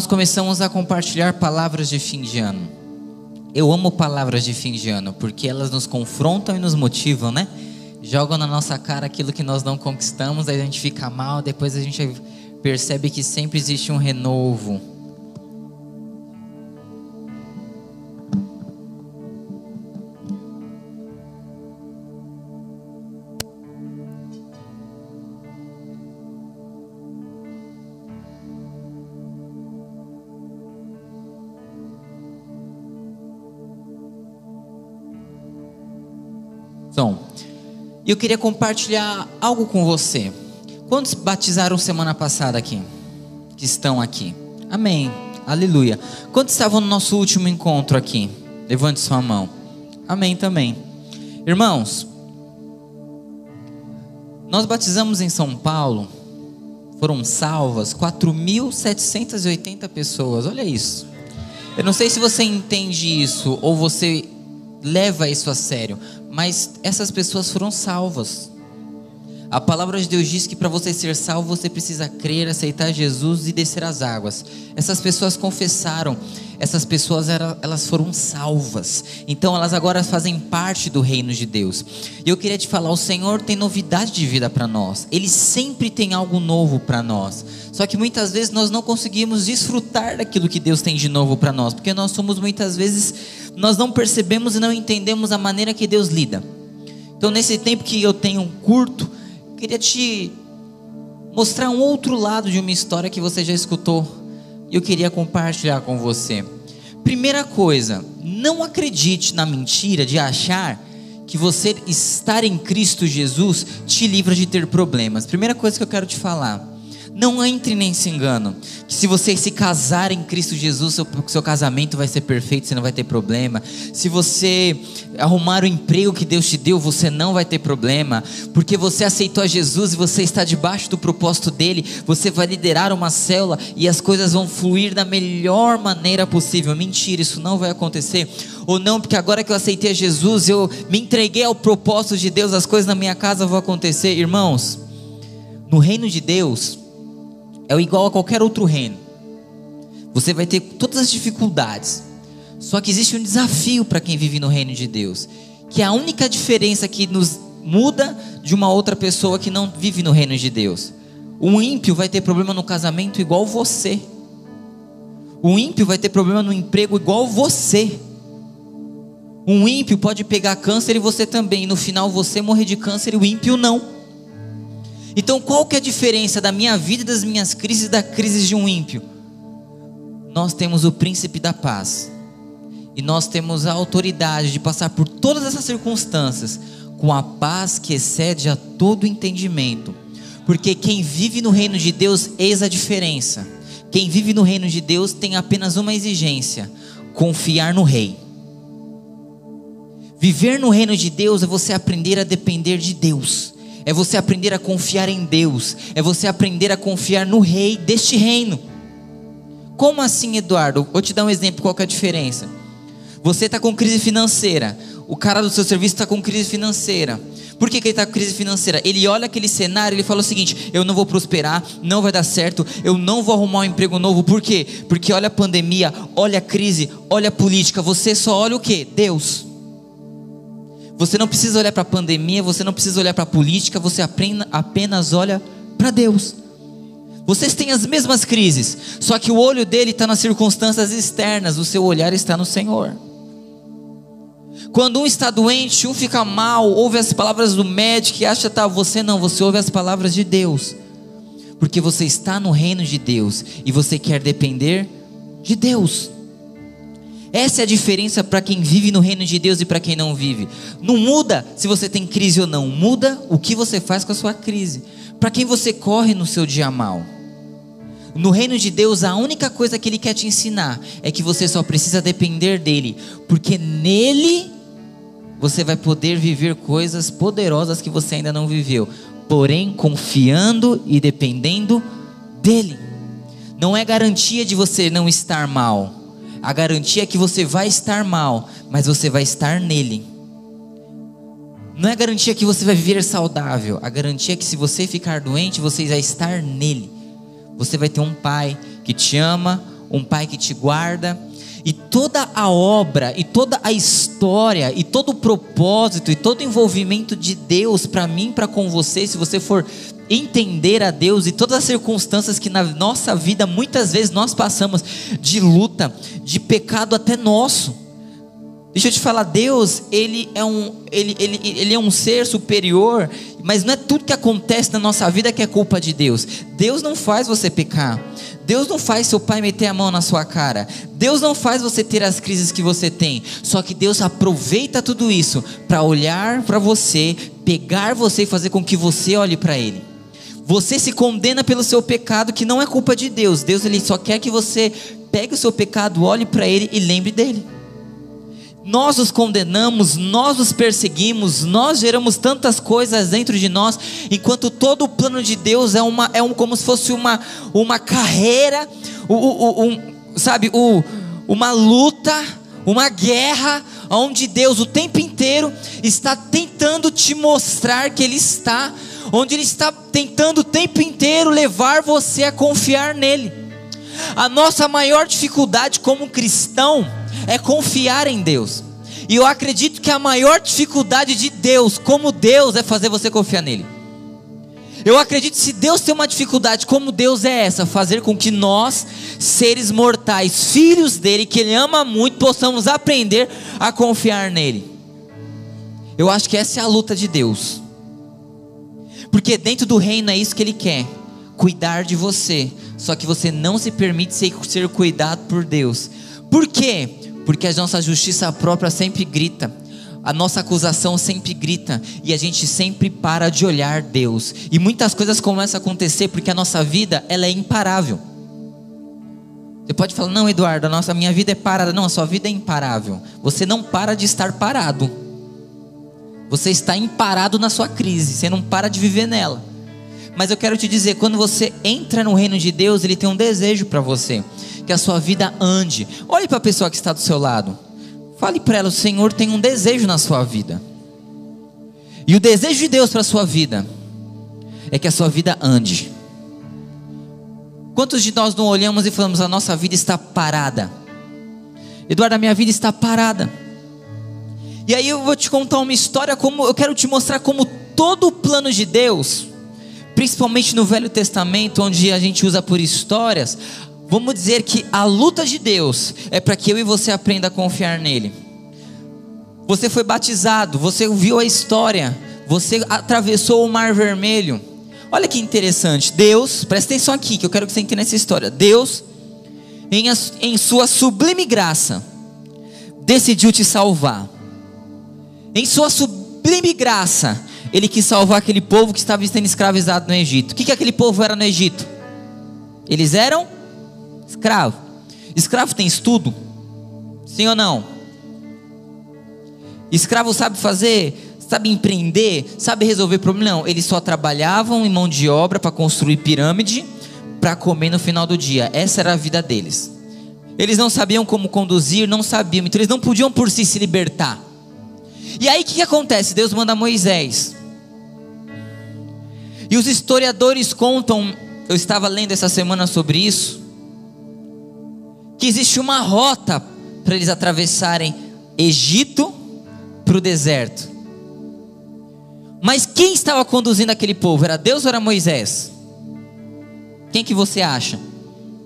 nós começamos a compartilhar palavras de fim de ano. Eu amo palavras de fim de ano porque elas nos confrontam e nos motivam, né? Jogam na nossa cara aquilo que nós não conquistamos, aí a gente fica mal, depois a gente percebe que sempre existe um renovo. Eu queria compartilhar algo com você. Quantos batizaram semana passada aqui? Que estão aqui. Amém. Aleluia. Quantos estavam no nosso último encontro aqui? Levante sua mão. Amém também. Irmãos, nós batizamos em São Paulo, foram salvas 4.780 pessoas. Olha isso. Eu não sei se você entende isso ou você leva isso a sério, mas essas pessoas foram salvas. A palavra de Deus diz que para você ser salvo, você precisa crer, aceitar Jesus e descer as águas. Essas pessoas confessaram, essas pessoas elas foram salvas. Então elas agora fazem parte do reino de Deus. E eu queria te falar, o Senhor tem novidade de vida para nós. Ele sempre tem algo novo para nós. Só que muitas vezes nós não conseguimos desfrutar daquilo que Deus tem de novo para nós, porque nós somos muitas vezes nós não percebemos e não entendemos a maneira que Deus lida. Então nesse tempo que eu tenho curto, queria te mostrar um outro lado de uma história que você já escutou e eu queria compartilhar com você. Primeira coisa, não acredite na mentira de achar que você estar em Cristo Jesus te livra de ter problemas. Primeira coisa que eu quero te falar. Não entre nesse engano. Que se você se casar em Cristo Jesus, seu, seu casamento vai ser perfeito, você não vai ter problema. Se você arrumar o emprego que Deus te deu, você não vai ter problema. Porque você aceitou a Jesus e você está debaixo do propósito dele, você vai liderar uma célula e as coisas vão fluir da melhor maneira possível. Mentira, isso não vai acontecer. Ou não, porque agora que eu aceitei a Jesus, eu me entreguei ao propósito de Deus, as coisas na minha casa vão acontecer. Irmãos, no reino de Deus, é igual a qualquer outro reino. Você vai ter todas as dificuldades. Só que existe um desafio para quem vive no reino de Deus, que é a única diferença que nos muda de uma outra pessoa que não vive no reino de Deus. Um ímpio vai ter problema no casamento igual você. Um ímpio vai ter problema no emprego igual você. Um ímpio pode pegar câncer e você também. E no final você morrer de câncer e o ímpio não. Então, qual que é a diferença da minha vida, das minhas crises, da crise de um ímpio? Nós temos o príncipe da paz. E nós temos a autoridade de passar por todas essas circunstâncias com a paz que excede a todo entendimento. Porque quem vive no reino de Deus, eis a diferença. Quem vive no reino de Deus tem apenas uma exigência: confiar no rei. Viver no reino de Deus é você aprender a depender de Deus é você aprender a confiar em Deus, é você aprender a confiar no Rei deste reino. Como assim, Eduardo? Vou te dar um exemplo, qual é a diferença? Você está com crise financeira, o cara do seu serviço está com crise financeira. Por que, que ele está com crise financeira? Ele olha aquele cenário, ele fala o seguinte: eu não vou prosperar, não vai dar certo, eu não vou arrumar um emprego novo. Por quê? Porque olha a pandemia, olha a crise, olha a política. Você só olha o que? Deus. Você não precisa olhar para a pandemia, você não precisa olhar para a política, você apenas olha para Deus. Vocês têm as mesmas crises, só que o olho dele está nas circunstâncias externas, o seu olhar está no Senhor. Quando um está doente, um fica mal, ouve as palavras do médico e acha, tá, você não, você ouve as palavras de Deus, porque você está no reino de Deus e você quer depender de Deus. Essa é a diferença para quem vive no reino de Deus e para quem não vive. Não muda se você tem crise ou não, muda o que você faz com a sua crise. Para quem você corre no seu dia mal. No reino de Deus, a única coisa que Ele quer te ensinar é que você só precisa depender dEle, porque nele você vai poder viver coisas poderosas que você ainda não viveu, porém confiando e dependendo dEle. Não é garantia de você não estar mal a garantia é que você vai estar mal, mas você vai estar nele. Não é garantia que você vai viver saudável. A garantia é que se você ficar doente, você vai estar nele. Você vai ter um pai que te ama, um pai que te guarda. E toda a obra, e toda a história, e todo o propósito, e todo o envolvimento de Deus para mim, para com você, se você for entender a Deus e todas as circunstâncias que na nossa vida muitas vezes nós passamos de luta, de pecado até nosso. Deixa eu te falar, Deus, ele é um, ele, ele, ele é um ser superior, mas não é tudo que acontece na nossa vida que é culpa de Deus. Deus não faz você pecar. Deus não faz seu pai meter a mão na sua cara. Deus não faz você ter as crises que você tem. Só que Deus aproveita tudo isso para olhar para você, pegar você e fazer com que você olhe para Ele. Você se condena pelo seu pecado, que não é culpa de Deus. Deus ele só quer que você pegue o seu pecado, olhe para ele e lembre dele. Nós os condenamos, nós os perseguimos, nós geramos tantas coisas dentro de nós, enquanto todo o plano de Deus é, uma, é um, como se fosse uma, uma carreira, um, um, sabe, uma luta, uma guerra, onde Deus o tempo inteiro está tentando te mostrar que Ele está onde Ele está tentando o tempo inteiro levar você a confiar nele. A nossa maior dificuldade como cristão é confiar em Deus. E eu acredito que a maior dificuldade de Deus, como Deus, é fazer você confiar nele. Eu acredito que se Deus tem uma dificuldade como Deus é essa, fazer com que nós, seres mortais, filhos dele, que ele ama muito, possamos aprender a confiar nele. Eu acho que essa é a luta de Deus. Porque dentro do reino é isso que ele quer: cuidar de você. Só que você não se permite ser, cuidado por Deus. Por quê? Porque a nossa justiça própria sempre grita. A nossa acusação sempre grita e a gente sempre para de olhar Deus. E muitas coisas começam a acontecer porque a nossa vida ela é imparável. Você pode falar, não, Eduardo, a nossa minha vida é parada. Não, a sua vida é imparável. Você não para de estar parado. Você está imparado na sua crise, você não para de viver nela. Mas eu quero te dizer, quando você entra no reino de Deus, ele tem um desejo para você, que a sua vida ande. Olhe para a pessoa que está do seu lado. Fale para ela, o Senhor tem um desejo na sua vida. E o desejo de Deus para a sua vida é que a sua vida ande. Quantos de nós não olhamos e falamos, a nossa vida está parada? Eduardo, a minha vida está parada. E aí eu vou te contar uma história como eu quero te mostrar como todo o plano de Deus, principalmente no Velho Testamento, onde a gente usa por histórias, vamos dizer que a luta de Deus é para que eu e você aprenda a confiar nele. Você foi batizado, você viu a história, você atravessou o Mar Vermelho. Olha que interessante, Deus, presta atenção aqui, que eu quero que você entenda essa história. Deus, em, em sua sublime graça, decidiu te salvar. Em sua sublime graça, ele quis salvar aquele povo que estava sendo escravizado no Egito. O que, que aquele povo era no Egito? Eles eram escravos. Escravo tem estudo? Sim ou não? Escravo sabe fazer, sabe empreender, sabe resolver problemas? Não, eles só trabalhavam em mão de obra para construir pirâmide para comer no final do dia. Essa era a vida deles. Eles não sabiam como conduzir, não sabiam, então eles não podiam por si se libertar. E aí o que, que acontece? Deus manda Moisés. E os historiadores contam, eu estava lendo essa semana sobre isso, que existe uma rota para eles atravessarem Egito para o deserto. Mas quem estava conduzindo aquele povo? Era Deus ou era Moisés? Quem que você acha?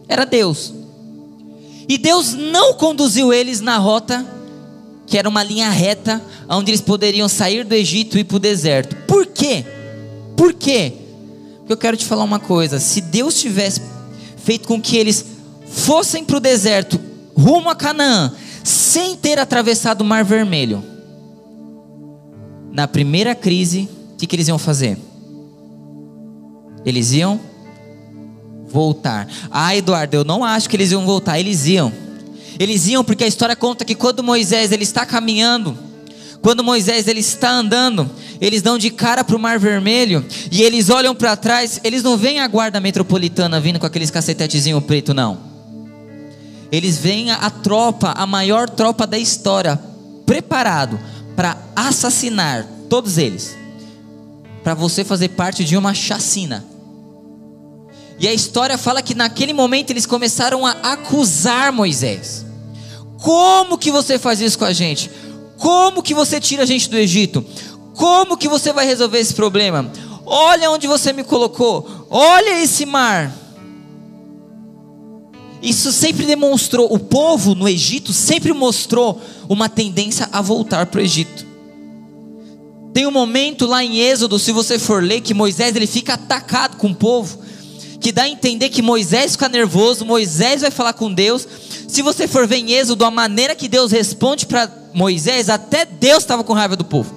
Era Deus. E Deus não conduziu eles na rota que era uma linha reta, onde eles poderiam sair do Egito e ir para o deserto. Por quê? Por quê? Porque eu quero te falar uma coisa: se Deus tivesse feito com que eles fossem para o deserto, rumo a Canaã, sem ter atravessado o Mar Vermelho, na primeira crise, o que, que eles iam fazer? Eles iam voltar. Ah, Eduardo, eu não acho que eles iam voltar. Eles iam. Eles iam porque a história conta que quando Moisés ele está caminhando, quando Moisés ele está andando, eles dão de cara para o Mar Vermelho e eles olham para trás, eles não veem a guarda metropolitana vindo com aqueles cacetetezinho preto não. Eles veem a, a tropa, a maior tropa da história, preparado para assassinar todos eles. Para você fazer parte de uma chacina. E a história fala que naquele momento eles começaram a acusar Moisés. Como que você faz isso com a gente? Como que você tira a gente do Egito? Como que você vai resolver esse problema? Olha onde você me colocou. Olha esse mar. Isso sempre demonstrou, o povo no Egito sempre mostrou uma tendência a voltar para o Egito. Tem um momento lá em Êxodo, se você for ler, que Moisés ele fica atacado com o povo, que dá a entender que Moisés fica nervoso, Moisés vai falar com Deus. Se você for ver em Êxodo, a maneira que Deus responde para Moisés, até Deus estava com raiva do povo.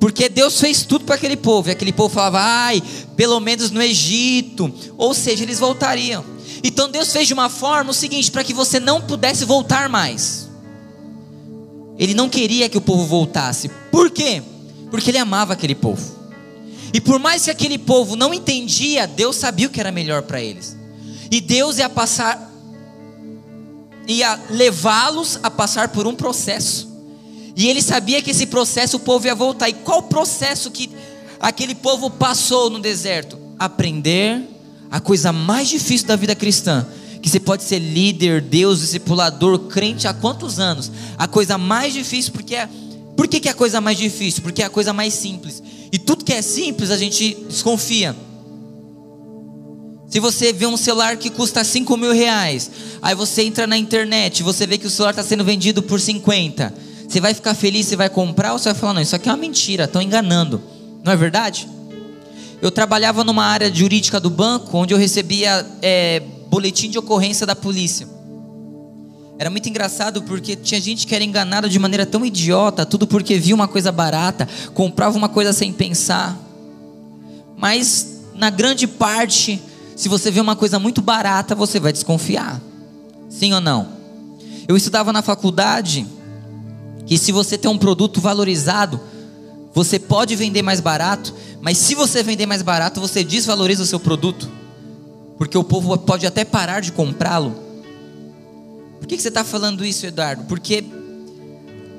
Porque Deus fez tudo para aquele povo, e aquele povo falava, ai, pelo menos no Egito, ou seja, eles voltariam. Então Deus fez de uma forma o seguinte, para que você não pudesse voltar mais. Ele não queria que o povo voltasse. Por quê? Porque ele amava aquele povo. E por mais que aquele povo não entendia, Deus sabia o que era melhor para eles. E Deus ia passar, ia levá-los a passar por um processo. E ele sabia que esse processo o povo ia voltar. E qual processo que aquele povo passou no deserto? Aprender a coisa mais difícil da vida cristã, que você pode ser líder, Deus, discipulador, crente há quantos anos? A coisa mais difícil porque é por que, que é a coisa mais difícil? Porque é a coisa mais simples. E tudo que é simples a gente desconfia. Se você vê um celular que custa 5 mil reais, aí você entra na internet, você vê que o celular está sendo vendido por 50. Você vai ficar feliz, você vai comprar ou você vai falar, não, isso aqui é uma mentira, estão enganando. Não é verdade? Eu trabalhava numa área jurídica do banco, onde eu recebia é, boletim de ocorrência da polícia. Era muito engraçado porque tinha gente que era enganada de maneira tão idiota, tudo porque via uma coisa barata, comprava uma coisa sem pensar. Mas na grande parte, se você vê uma coisa muito barata, você vai desconfiar. Sim ou não? Eu estudava na faculdade que se você tem um produto valorizado, você pode vender mais barato, mas se você vender mais barato, você desvaloriza o seu produto. Porque o povo pode até parar de comprá-lo por que, você está falando isso, Eduardo? Porque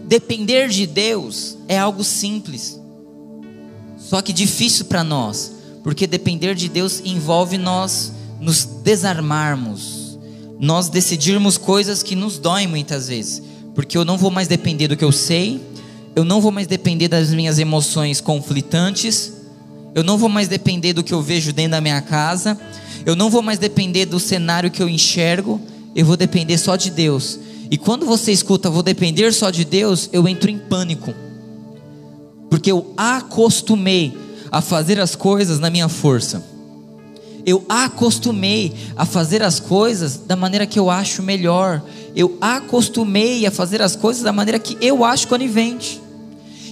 depender de Deus é algo simples, só que difícil para nós, porque depender de Deus envolve nós nos desarmarmos, nós decidirmos coisas que nos doem muitas vezes, porque eu não vou mais depender do que eu sei, eu não vou mais depender das minhas emoções conflitantes, eu não vou mais depender do que eu vejo dentro da minha casa, eu não vou mais depender do cenário que eu enxergo, eu vou depender só de Deus. E quando você escuta, vou depender só de Deus, eu entro em pânico. Porque eu acostumei a fazer as coisas na minha força. Eu acostumei a fazer as coisas da maneira que eu acho melhor. Eu acostumei a fazer as coisas da maneira que eu acho conivente.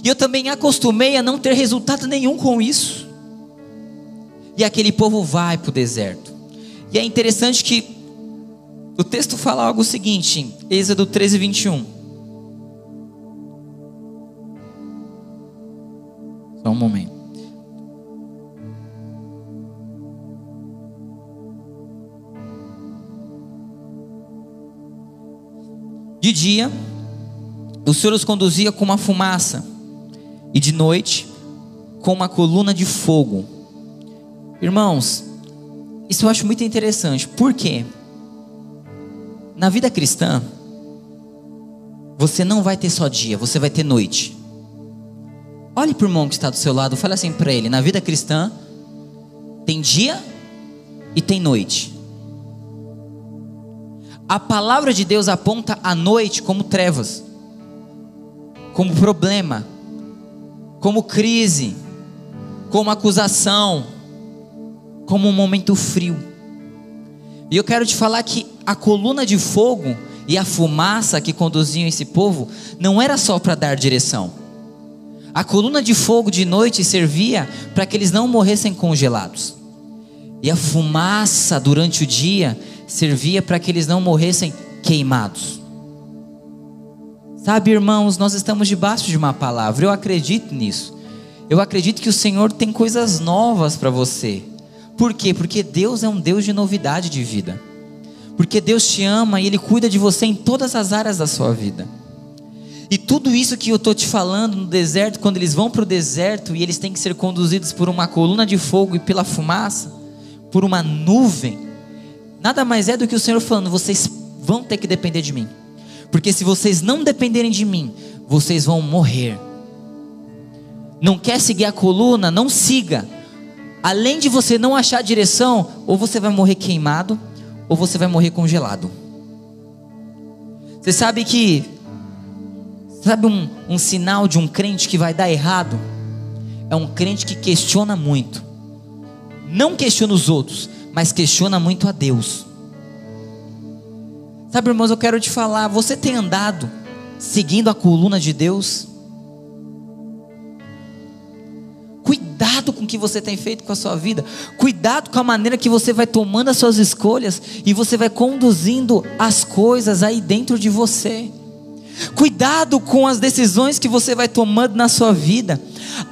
E eu também acostumei a não ter resultado nenhum com isso. E aquele povo vai para o deserto. E é interessante que o texto fala algo seguinte, Êxodo 13, 21. Só um momento. De dia, o Senhor os conduzia com uma fumaça, e de noite, com uma coluna de fogo. Irmãos, isso eu acho muito interessante. Por quê? Na vida cristã, você não vai ter só dia, você vai ter noite. Olhe para o irmão que está do seu lado, fale assim para ele: na vida cristã, tem dia e tem noite. A palavra de Deus aponta a noite como trevas, como problema, como crise, como acusação, como um momento frio. E eu quero te falar que a coluna de fogo e a fumaça que conduziam esse povo não era só para dar direção. A coluna de fogo de noite servia para que eles não morressem congelados. E a fumaça durante o dia servia para que eles não morressem queimados. Sabe, irmãos, nós estamos debaixo de uma palavra. Eu acredito nisso. Eu acredito que o Senhor tem coisas novas para você. Por quê? Porque Deus é um Deus de novidade de vida. Porque Deus te ama e Ele cuida de você em todas as áreas da sua vida. E tudo isso que eu estou te falando no deserto, quando eles vão para o deserto e eles têm que ser conduzidos por uma coluna de fogo e pela fumaça, por uma nuvem, nada mais é do que o Senhor falando: vocês vão ter que depender de mim. Porque se vocês não dependerem de mim, vocês vão morrer. Não quer seguir a coluna? Não siga. Além de você não achar direção, ou você vai morrer queimado, ou você vai morrer congelado. Você sabe que, sabe um, um sinal de um crente que vai dar errado? É um crente que questiona muito. Não questiona os outros, mas questiona muito a Deus. Sabe, irmãos, eu quero te falar, você tem andado seguindo a coluna de Deus? Cuidado com o que você tem feito com a sua vida. Cuidado com a maneira que você vai tomando as suas escolhas e você vai conduzindo as coisas aí dentro de você. Cuidado com as decisões que você vai tomando na sua vida.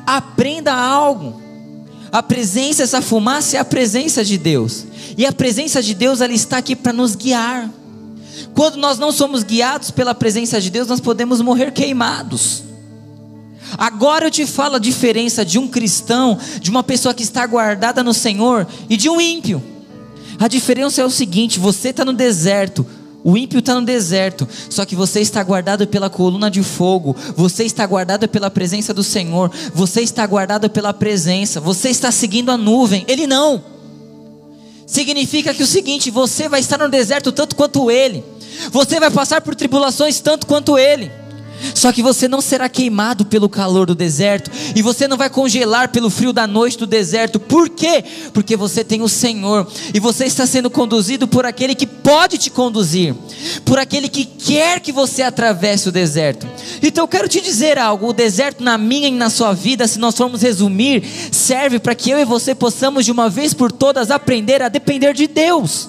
Aprenda algo. A presença, essa fumaça é a presença de Deus. E a presença de Deus ela está aqui para nos guiar. Quando nós não somos guiados pela presença de Deus, nós podemos morrer queimados. Agora eu te falo a diferença de um cristão, de uma pessoa que está guardada no Senhor e de um ímpio. A diferença é o seguinte: você está no deserto, o ímpio está no deserto, só que você está guardado pela coluna de fogo, você está guardado pela presença do Senhor, você está guardado pela presença, você está seguindo a nuvem, ele não. Significa que o seguinte: você vai estar no deserto tanto quanto ele, você vai passar por tribulações tanto quanto ele. Só que você não será queimado pelo calor do deserto, e você não vai congelar pelo frio da noite do deserto. Por quê? Porque você tem o Senhor, e você está sendo conduzido por aquele que pode te conduzir, por aquele que quer que você atravesse o deserto. Então eu quero te dizer algo: o deserto na minha e na sua vida, se nós formos resumir, serve para que eu e você possamos de uma vez por todas aprender a depender de Deus.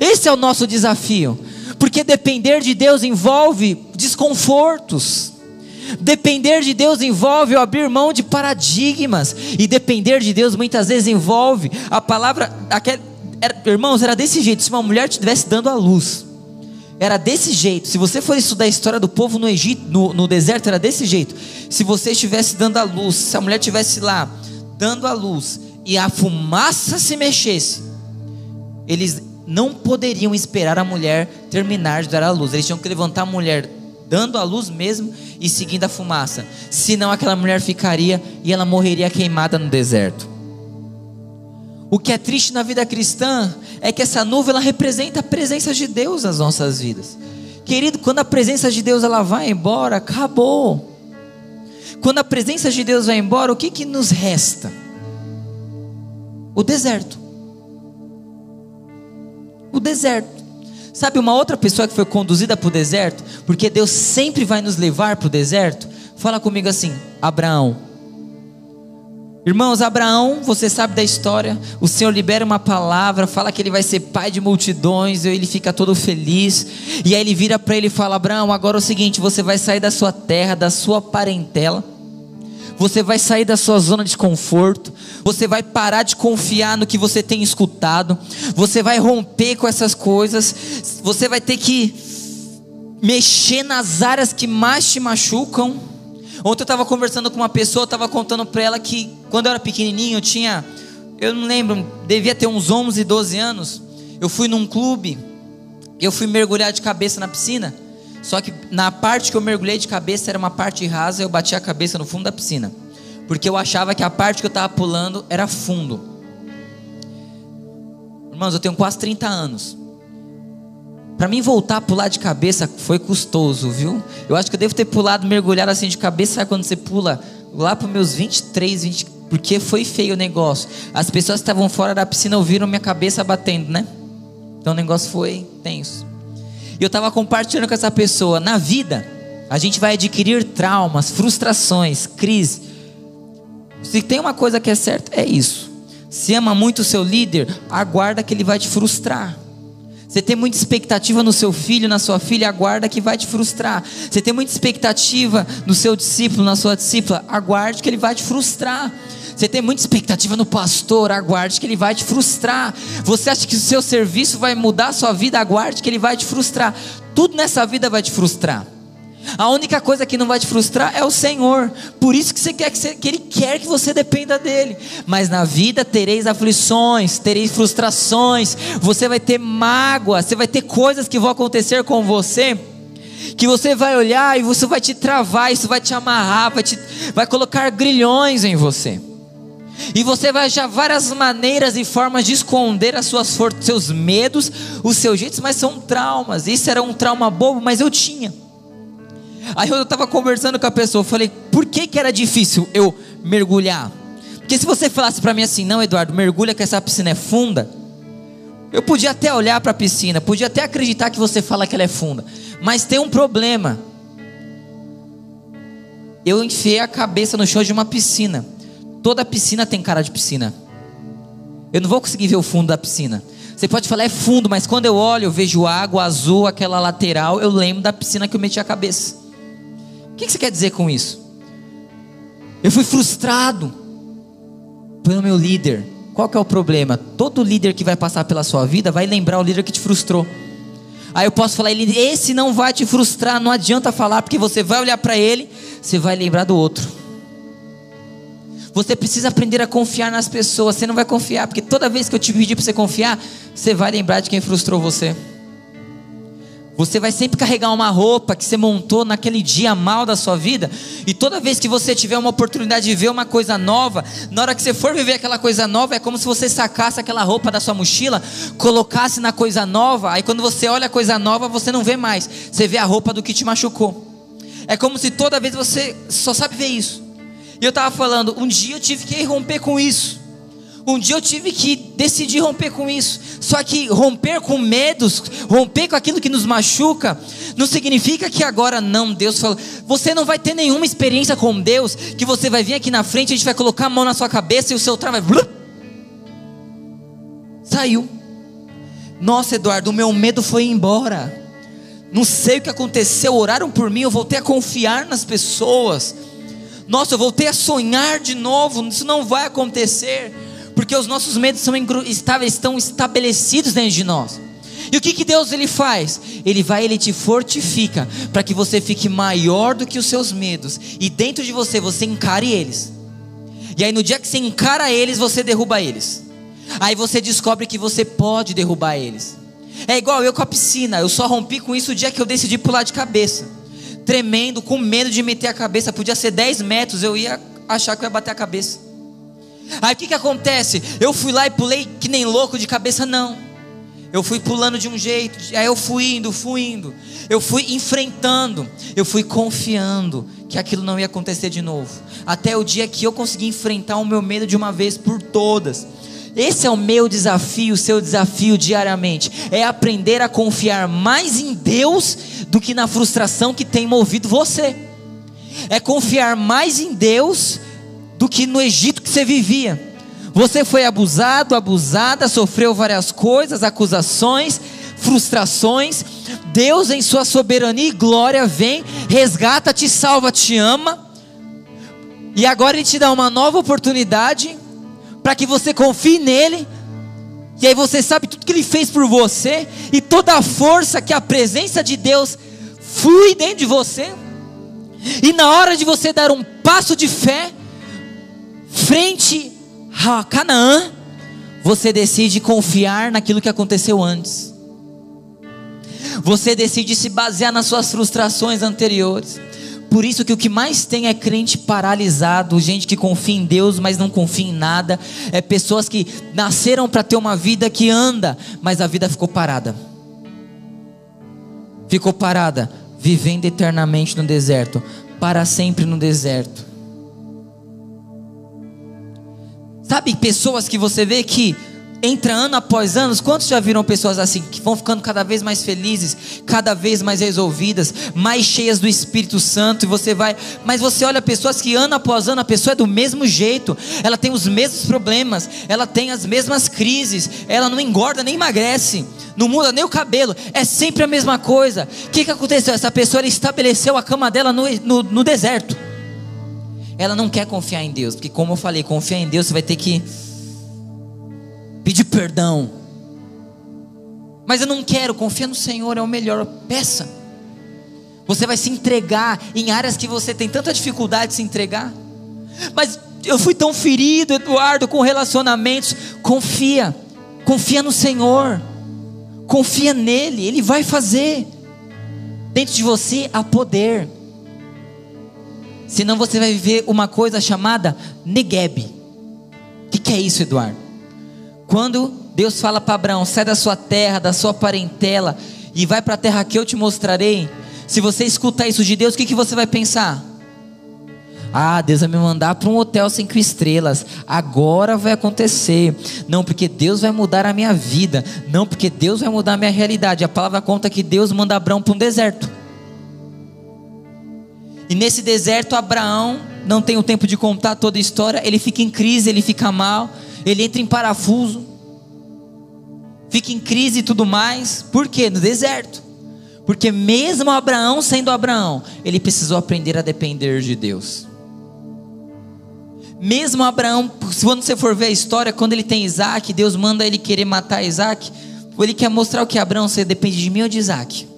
Esse é o nosso desafio. Porque depender de Deus envolve desconfortos. Depender de Deus envolve abrir mão de paradigmas. E depender de Deus muitas vezes envolve a palavra. Aquele, era, irmãos, era desse jeito. Se uma mulher estivesse dando a luz, era desse jeito. Se você for estudar a história do povo no Egito, no, no deserto, era desse jeito. Se você estivesse dando a luz, se a mulher estivesse lá dando a luz e a fumaça se mexesse, eles não poderiam esperar a mulher terminar de dar a luz. Eles tinham que levantar a mulher dando a luz mesmo e seguindo a fumaça. Senão aquela mulher ficaria e ela morreria queimada no deserto. O que é triste na vida cristã é que essa nuvem ela representa a presença de Deus nas nossas vidas. Querido, quando a presença de Deus ela vai embora, acabou. Quando a presença de Deus vai embora, o que, que nos resta? O deserto o deserto. Sabe uma outra pessoa que foi conduzida para o deserto? Porque Deus sempre vai nos levar para o deserto? Fala comigo assim: Abraão. Irmãos, Abraão, você sabe da história. O Senhor libera uma palavra, fala que ele vai ser pai de multidões, e ele fica todo feliz. E aí ele vira para ele e fala: Abraão, agora é o seguinte: você vai sair da sua terra, da sua parentela você vai sair da sua zona de conforto, você vai parar de confiar no que você tem escutado, você vai romper com essas coisas, você vai ter que mexer nas áreas que mais te machucam. Ontem eu estava conversando com uma pessoa, estava contando para ela que quando eu era pequenininho, eu tinha, eu não lembro, devia ter uns 11, 12 anos. Eu fui num clube, eu fui mergulhar de cabeça na piscina. Só que na parte que eu mergulhei de cabeça era uma parte rasa, eu bati a cabeça no fundo da piscina. Porque eu achava que a parte que eu estava pulando era fundo. Irmãos, eu tenho quase 30 anos. Para mim voltar a pular de cabeça foi custoso, viu? Eu acho que eu devo ter pulado, mergulhado assim de cabeça, sabe quando você pula lá para meus 23, 20, porque foi feio o negócio. As pessoas que estavam fora da piscina ouviram minha cabeça batendo, né? Então o negócio foi tenso. E eu estava compartilhando com essa pessoa. Na vida, a gente vai adquirir traumas, frustrações, crise. Se tem uma coisa que é certa, é isso. Se ama muito o seu líder, aguarda que ele vai te frustrar. Você tem muita expectativa no seu filho, na sua filha, aguarda que vai te frustrar. Você tem muita expectativa no seu discípulo, na sua discípula, aguarde que ele vai te frustrar. Você tem muita expectativa no pastor, aguarde que ele vai te frustrar. Você acha que o seu serviço vai mudar a sua vida, aguarde que ele vai te frustrar. Tudo nessa vida vai te frustrar. A única coisa que não vai te frustrar é o Senhor. Por isso que você quer que, você, que Ele quer que você dependa dele. Mas na vida tereis aflições, tereis frustrações, você vai ter mágoa, você vai ter coisas que vão acontecer com você. Que você vai olhar e você vai te travar, isso vai te amarrar, vai, te, vai colocar grilhões em você. E você vai achar várias maneiras e formas de esconder as suas seus medos, os seus jeitos, mas são traumas. Isso era um trauma bobo, mas eu tinha. Aí eu estava conversando com a pessoa, falei, por que, que era difícil eu mergulhar? Porque se você falasse para mim assim, não, Eduardo, mergulha que essa piscina é funda, eu podia até olhar para a piscina, podia até acreditar que você fala que ela é funda, mas tem um problema. Eu enfiei a cabeça no chão de uma piscina. Toda piscina tem cara de piscina. Eu não vou conseguir ver o fundo da piscina. Você pode falar é fundo, mas quando eu olho, eu vejo água azul, aquela lateral, eu lembro da piscina que eu meti a cabeça. O que você quer dizer com isso? Eu fui frustrado pelo meu líder. Qual que é o problema? Todo líder que vai passar pela sua vida vai lembrar o líder que te frustrou. Aí eu posso falar, ele, esse não vai te frustrar, não adianta falar, porque você vai olhar para ele, você vai lembrar do outro. Você precisa aprender a confiar nas pessoas. Você não vai confiar, porque toda vez que eu te pedir para você confiar, você vai lembrar de quem frustrou você. Você vai sempre carregar uma roupa que você montou naquele dia mal da sua vida, e toda vez que você tiver uma oportunidade de ver uma coisa nova, na hora que você for viver aquela coisa nova, é como se você sacasse aquela roupa da sua mochila, colocasse na coisa nova, aí quando você olha a coisa nova, você não vê mais, você vê a roupa do que te machucou. É como se toda vez você só sabe ver isso. E eu estava falando, um dia eu tive que romper com isso. Um dia eu tive que decidir romper com isso. Só que romper com medos, romper com aquilo que nos machuca, não significa que agora não, Deus falou. Você não vai ter nenhuma experiência com Deus, que você vai vir aqui na frente, a gente vai colocar a mão na sua cabeça e o seu trauma vai. Saiu. Nossa, Eduardo, o meu medo foi embora. Não sei o que aconteceu, oraram por mim, eu voltei a confiar nas pessoas. Nossa, eu voltei a sonhar de novo. Isso não vai acontecer porque os nossos medos são estão estabelecidos dentro de nós. E o que, que Deus ele faz? Ele vai, ele te fortifica para que você fique maior do que os seus medos e dentro de você você encare eles. E aí no dia que você encara eles, você derruba eles. Aí você descobre que você pode derrubar eles. É igual eu com a piscina, eu só rompi com isso o dia que eu decidi pular de cabeça. Tremendo, com medo de meter a cabeça, podia ser 10 metros, eu ia achar que eu ia bater a cabeça. Aí o que, que acontece? Eu fui lá e pulei que nem louco de cabeça, não. Eu fui pulando de um jeito, aí eu fui indo, fui indo. Eu fui enfrentando, eu fui confiando que aquilo não ia acontecer de novo. Até o dia que eu consegui enfrentar o meu medo de uma vez por todas. Esse é o meu desafio, o seu desafio diariamente. É aprender a confiar mais em Deus do que na frustração que tem movido você. É confiar mais em Deus do que no Egito que você vivia. Você foi abusado, abusada, sofreu várias coisas, acusações, frustrações. Deus, em Sua soberania e glória, vem, resgata, te salva, te ama. E agora Ele te dá uma nova oportunidade para que você confie nele. E aí você sabe tudo que Ele fez por você e toda a força que a presença de Deus flui dentro de você. E na hora de você dar um passo de fé, frente a Canaã, você decide confiar naquilo que aconteceu antes. Você decide se basear nas suas frustrações anteriores. Por isso que o que mais tem é crente paralisado, gente que confia em Deus, mas não confia em nada. É pessoas que nasceram para ter uma vida que anda, mas a vida ficou parada. Ficou parada, vivendo eternamente no deserto, para sempre no deserto. Sabe, pessoas que você vê que entra ano após ano, quantos já viram pessoas assim, que vão ficando cada vez mais felizes, cada vez mais resolvidas, mais cheias do Espírito Santo, e você vai, mas você olha pessoas que ano após ano a pessoa é do mesmo jeito, ela tem os mesmos problemas, ela tem as mesmas crises, ela não engorda nem emagrece, não muda nem o cabelo, é sempre a mesma coisa. O que, que aconteceu? Essa pessoa estabeleceu a cama dela no, no, no deserto ela não quer confiar em Deus, porque como eu falei, confiar em Deus você vai ter que pedir perdão. Mas eu não quero, confia no Senhor, é o melhor. Peça. Você vai se entregar em áreas que você tem tanta dificuldade de se entregar. Mas eu fui tão ferido, Eduardo, com relacionamentos. Confia, confia no Senhor, confia nele, Ele vai fazer. Dentro de você há poder. Senão você vai viver uma coisa chamada Negueb. O que, que é isso, Eduardo? Quando Deus fala para Abraão: sai da sua terra, da sua parentela, e vai para a terra que eu te mostrarei. Se você escutar isso de Deus, o que, que você vai pensar? Ah, Deus vai me mandar para um hotel cinco estrelas. Agora vai acontecer. Não, porque Deus vai mudar a minha vida. Não, porque Deus vai mudar a minha realidade. A palavra conta que Deus manda Abraão para um deserto. E nesse deserto, Abraão não tem o tempo de contar toda a história. Ele fica em crise, ele fica mal, ele entra em parafuso, fica em crise e tudo mais. Por quê? No deserto. Porque mesmo Abraão sendo Abraão, ele precisou aprender a depender de Deus. Mesmo Abraão, quando você for ver a história, quando ele tem Isaac, Deus manda ele querer matar Isaac. Ele quer mostrar o que Abraão, você depende de mim ou de Isaac?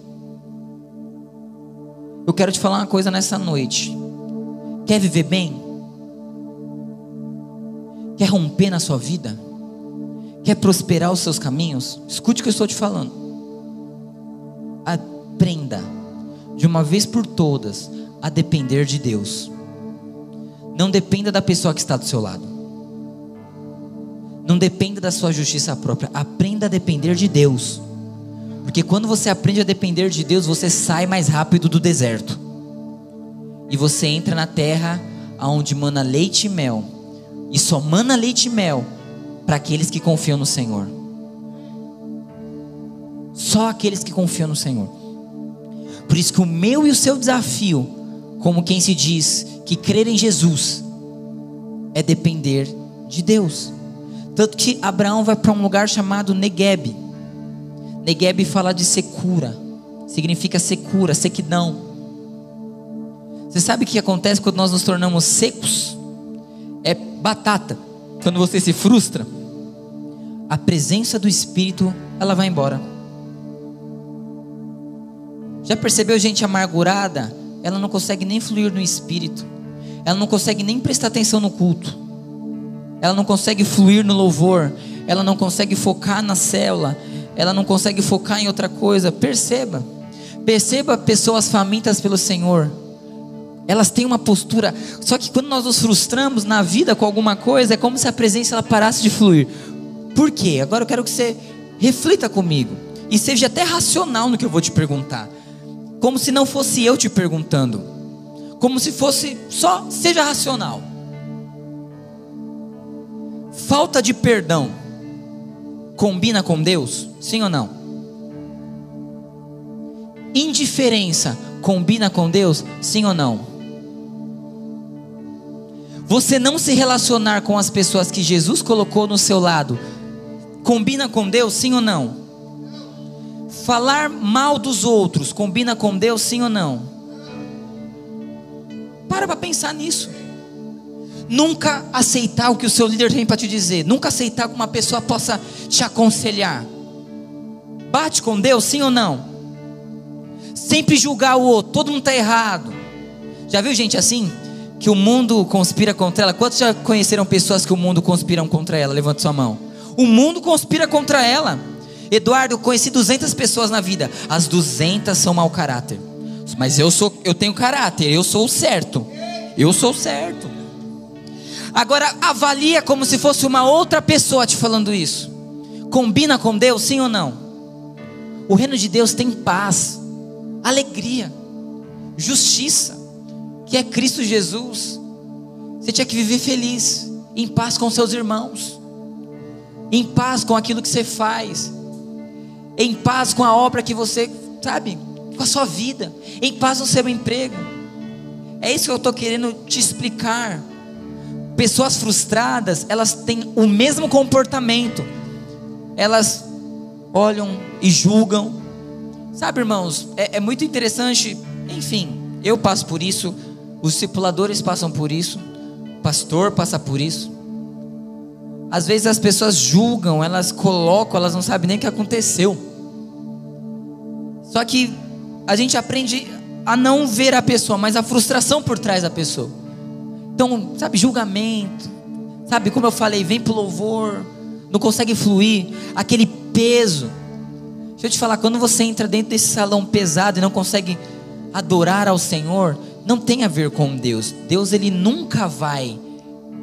Eu quero te falar uma coisa nessa noite. Quer viver bem? Quer romper na sua vida? Quer prosperar os seus caminhos? Escute o que eu estou te falando. Aprenda, de uma vez por todas, a depender de Deus. Não dependa da pessoa que está do seu lado. Não dependa da sua justiça própria. Aprenda a depender de Deus. Porque quando você aprende a depender de Deus, você sai mais rápido do deserto. E você entra na terra onde mana leite e mel. E só mana leite e mel para aqueles que confiam no Senhor. Só aqueles que confiam no Senhor. Por isso que o meu e o seu desafio, como quem se diz que crer em Jesus é depender de Deus. Tanto que Abraão vai para um lugar chamado Negueb. Negueb fala de secura, significa secura, sequidão. Você sabe o que acontece quando nós nos tornamos secos? É batata. Quando você se frustra, a presença do Espírito ela vai embora. Já percebeu gente amargurada? Ela não consegue nem fluir no Espírito ela não consegue nem prestar atenção no culto, ela não consegue fluir no louvor, ela não consegue focar na célula, ela não consegue focar em outra coisa. Perceba, perceba pessoas famintas pelo Senhor. Elas têm uma postura, só que quando nós nos frustramos na vida com alguma coisa, é como se a presença ela parasse de fluir. Por quê? Agora eu quero que você reflita comigo e seja até racional no que eu vou te perguntar, como se não fosse eu te perguntando como se fosse só seja racional. Falta de perdão combina com Deus? Sim ou não? Indiferença combina com Deus? Sim ou não? Você não se relacionar com as pessoas que Jesus colocou no seu lado combina com Deus? Sim ou não? Falar mal dos outros combina com Deus? Sim ou não? Para para pensar nisso. Nunca aceitar o que o seu líder tem para te dizer. Nunca aceitar que uma pessoa possa te aconselhar. Bate com Deus, sim ou não? Sempre julgar o outro, todo mundo está errado. Já viu gente assim? Que o mundo conspira contra ela? Quantos já conheceram pessoas que o mundo conspira contra ela? Levante sua mão. O mundo conspira contra ela. Eduardo, eu conheci 200 pessoas na vida. As 200 são mau caráter. Mas eu sou, eu tenho caráter, eu sou o certo. Eu sou o certo. Agora avalia como se fosse uma outra pessoa te falando isso. Combina com Deus, sim ou não? O reino de Deus tem paz, alegria, justiça, que é Cristo Jesus. Você tinha que viver feliz, em paz com seus irmãos, em paz com aquilo que você faz, em paz com a obra que você, sabe, com a sua vida, em paz no seu emprego. É isso que eu estou querendo te explicar. Pessoas frustradas, elas têm o mesmo comportamento. Elas olham e julgam. Sabe, irmãos, é, é muito interessante. Enfim, eu passo por isso, os discipuladores passam por isso, o pastor passa por isso. Às vezes as pessoas julgam, elas colocam, elas não sabem nem o que aconteceu. Só que a gente aprende a não ver a pessoa, mas a frustração por trás da pessoa. Então, sabe, julgamento, sabe, como eu falei, vem pro louvor, não consegue fluir, aquele peso. Deixa eu te falar, quando você entra dentro desse salão pesado e não consegue adorar ao Senhor, não tem a ver com Deus. Deus ele nunca vai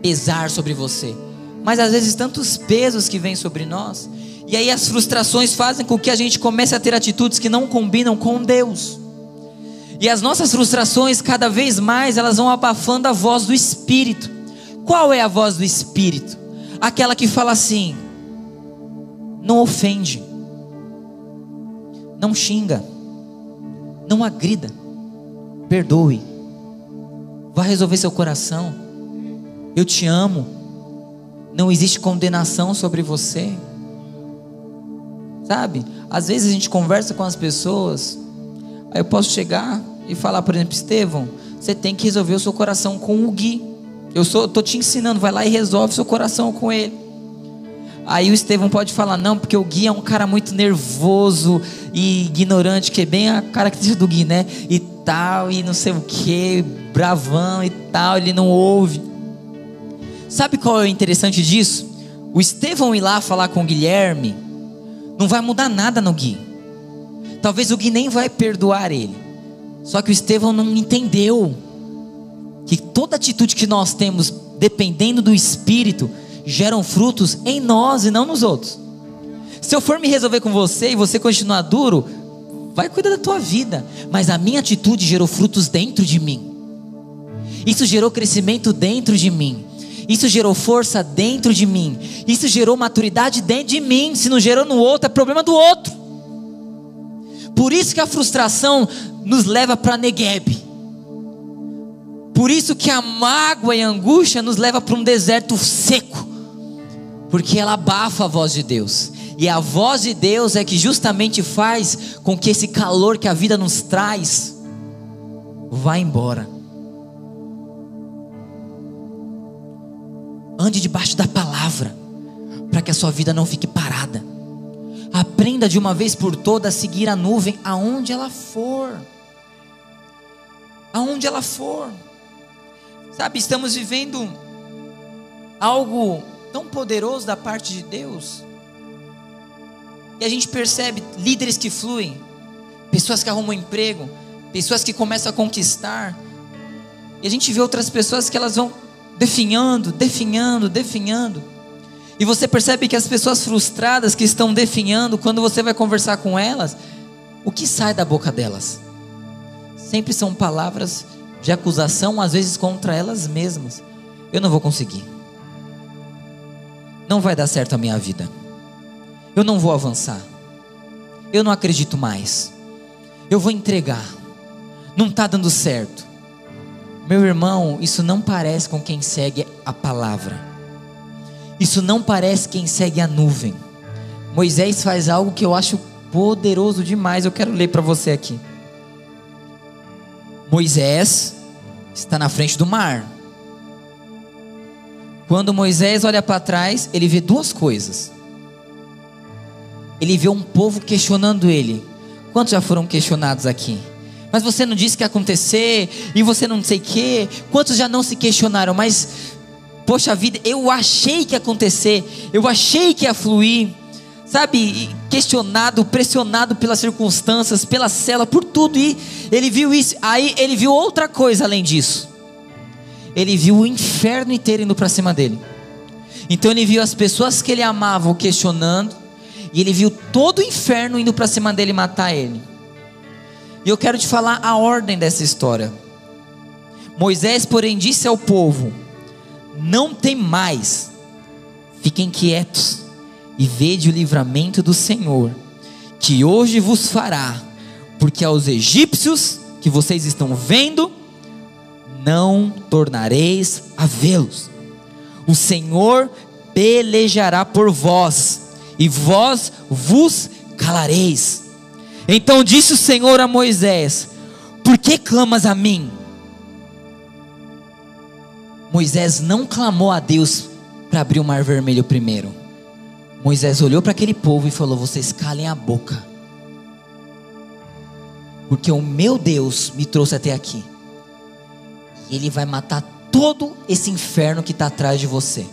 pesar sobre você. Mas às vezes tantos pesos que vêm sobre nós, e aí as frustrações fazem com que a gente comece a ter atitudes que não combinam com Deus. E as nossas frustrações, cada vez mais, elas vão abafando a voz do Espírito. Qual é a voz do Espírito? Aquela que fala assim: não ofende, não xinga, não agrida, perdoe, vá resolver seu coração. Eu te amo, não existe condenação sobre você. Sabe? Às vezes a gente conversa com as pessoas, aí eu posso chegar e falar, por exemplo, Estevão, você tem que resolver o seu coração com o Gui. Eu tô te ensinando, vai lá e resolve seu coração com ele. Aí o Estevão pode falar, não, porque o Gui é um cara muito nervoso e ignorante, que é bem a característica do Gui, né? E tal, e não sei o que, bravão e tal, ele não ouve. Sabe qual é o interessante disso? O Estevão ir lá falar com o Guilherme, não vai mudar nada no Gui. Talvez o Gui nem vai perdoar ele. Só que o Estevão não entendeu que toda atitude que nós temos, dependendo do Espírito, geram frutos em nós e não nos outros. Se eu for me resolver com você e você continuar duro, vai cuidar da tua vida. Mas a minha atitude gerou frutos dentro de mim. Isso gerou crescimento dentro de mim. Isso gerou força dentro de mim. Isso gerou maturidade dentro de mim. Se não gerou no outro, é problema do outro. Por isso que a frustração nos leva para Negueb. Por isso que a mágoa e a angústia nos leva para um deserto seco. Porque ela abafa a voz de Deus. E a voz de Deus é que justamente faz com que esse calor que a vida nos traz vá embora. Ande debaixo da palavra, para que a sua vida não fique parada. Aprenda de uma vez por todas a seguir a nuvem aonde ela for. Aonde ela for. Sabe, estamos vivendo algo tão poderoso da parte de Deus. E a gente percebe líderes que fluem, pessoas que arrumam emprego, pessoas que começam a conquistar. E a gente vê outras pessoas que elas vão definhando, definhando, definhando. E você percebe que as pessoas frustradas que estão definhando, quando você vai conversar com elas, o que sai da boca delas? Sempre são palavras de acusação, às vezes contra elas mesmas. Eu não vou conseguir. Não vai dar certo a minha vida. Eu não vou avançar. Eu não acredito mais. Eu vou entregar. Não está dando certo. Meu irmão, isso não parece com quem segue a palavra. Isso não parece quem segue a nuvem. Moisés faz algo que eu acho poderoso demais. Eu quero ler para você aqui. Moisés está na frente do mar. Quando Moisés olha para trás, ele vê duas coisas. Ele vê um povo questionando ele. Quantos já foram questionados aqui? Mas você não disse que ia acontecer, e você não sei o quê. Quantos já não se questionaram? Mas poxa vida, eu achei que ia acontecer, eu achei que ia fluir, sabe, questionado, pressionado pelas circunstâncias, pela cela, por tudo, e ele viu isso, aí ele viu outra coisa além disso, ele viu o inferno inteiro indo para cima dele, então ele viu as pessoas que ele amava questionando, e ele viu todo o inferno indo para cima dele matar ele, e eu quero te falar a ordem dessa história. Moisés, porém, disse ao povo: não tem mais. Fiquem quietos e vede o livramento do Senhor, que hoje vos fará, porque aos egípcios que vocês estão vendo, não tornareis a vê-los. O Senhor pelejará por vós, e vós vos calareis. Então disse o Senhor a Moisés: Por que clamas a mim? Moisés não clamou a Deus para abrir o mar vermelho primeiro. Moisés olhou para aquele povo e falou: Vocês calem a boca. porque o meu Deus me trouxe até aqui. Ele vai matar todo esse inferno que está atrás de você.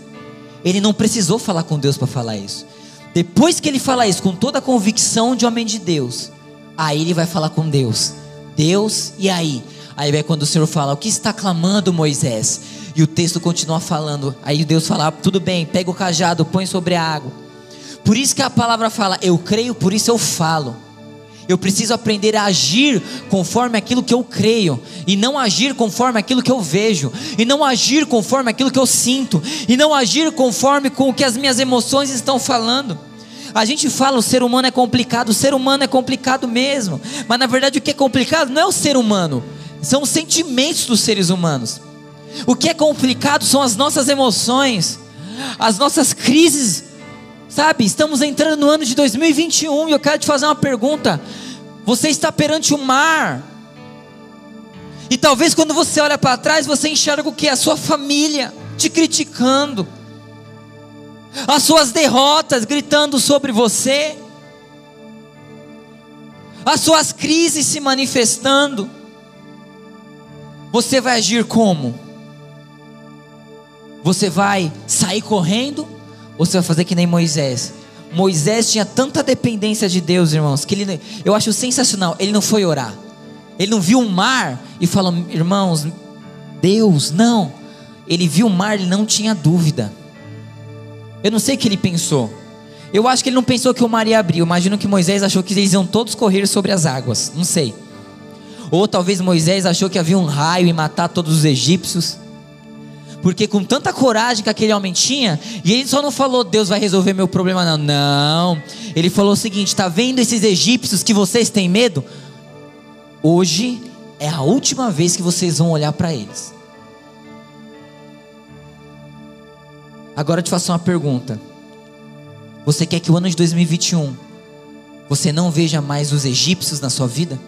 Ele não precisou falar com Deus para falar isso. Depois que ele fala isso, com toda a convicção de homem de Deus, aí ele vai falar com Deus. Deus, e aí? Aí vai quando o Senhor fala: O que está clamando, Moisés? E o texto continua falando. Aí Deus fala: ah, Tudo bem, pega o cajado, põe sobre a água. Por isso que a palavra fala: Eu creio, por isso eu falo. Eu preciso aprender a agir conforme aquilo que eu creio, e não agir conforme aquilo que eu vejo, e não agir conforme aquilo que eu sinto, e não agir conforme com o que as minhas emoções estão falando. A gente fala o ser humano é complicado, o ser humano é complicado mesmo, mas na verdade o que é complicado não é o ser humano, são os sentimentos dos seres humanos. O que é complicado são as nossas emoções, as nossas crises Sabe, estamos entrando no ano de 2021 e eu quero te fazer uma pergunta. Você está perante o mar. E talvez quando você olha para trás, você enxerga o que? A sua família te criticando. As suas derrotas gritando sobre você. As suas crises se manifestando. Você vai agir como? Você vai sair correndo? Ou você vai fazer que nem Moisés? Moisés tinha tanta dependência de Deus, irmãos, que ele, eu acho sensacional. Ele não foi orar. Ele não viu o mar e falou, irmãos, Deus, não. Ele viu o mar, ele não tinha dúvida. Eu não sei o que ele pensou. Eu acho que ele não pensou que o mar ia abrir. Eu imagino que Moisés achou que eles iam todos correr sobre as águas. Não sei. Ou talvez Moisés achou que havia um raio e matar todos os egípcios. Porque com tanta coragem que aquele homem tinha, e ele só não falou, Deus vai resolver meu problema, não. Não. Ele falou o seguinte: está vendo esses egípcios que vocês têm medo? Hoje é a última vez que vocês vão olhar para eles. Agora eu te faço uma pergunta. Você quer que o ano de 2021 você não veja mais os egípcios na sua vida?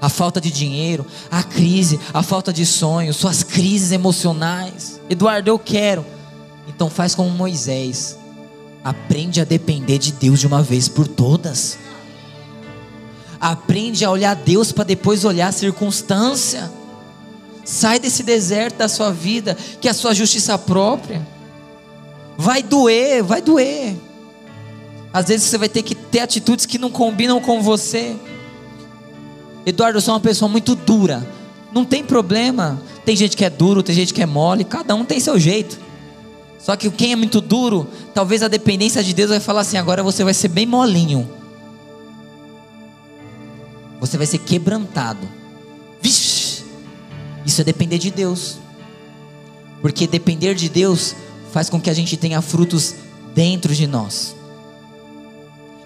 A falta de dinheiro, a crise, a falta de sonhos, suas crises emocionais. Eduardo, eu quero. Então faz como Moisés. Aprende a depender de Deus de uma vez por todas. Aprende a olhar Deus para depois olhar a circunstância. Sai desse deserto da sua vida, que é a sua justiça própria. Vai doer, vai doer. Às vezes você vai ter que ter atitudes que não combinam com você. Eduardo, eu sou uma pessoa muito dura. Não tem problema. Tem gente que é duro, tem gente que é mole, cada um tem seu jeito. Só que quem é muito duro, talvez a dependência de Deus vai falar assim: agora você vai ser bem molinho. Você vai ser quebrantado. Vixe! Isso é depender de Deus. Porque depender de Deus faz com que a gente tenha frutos dentro de nós.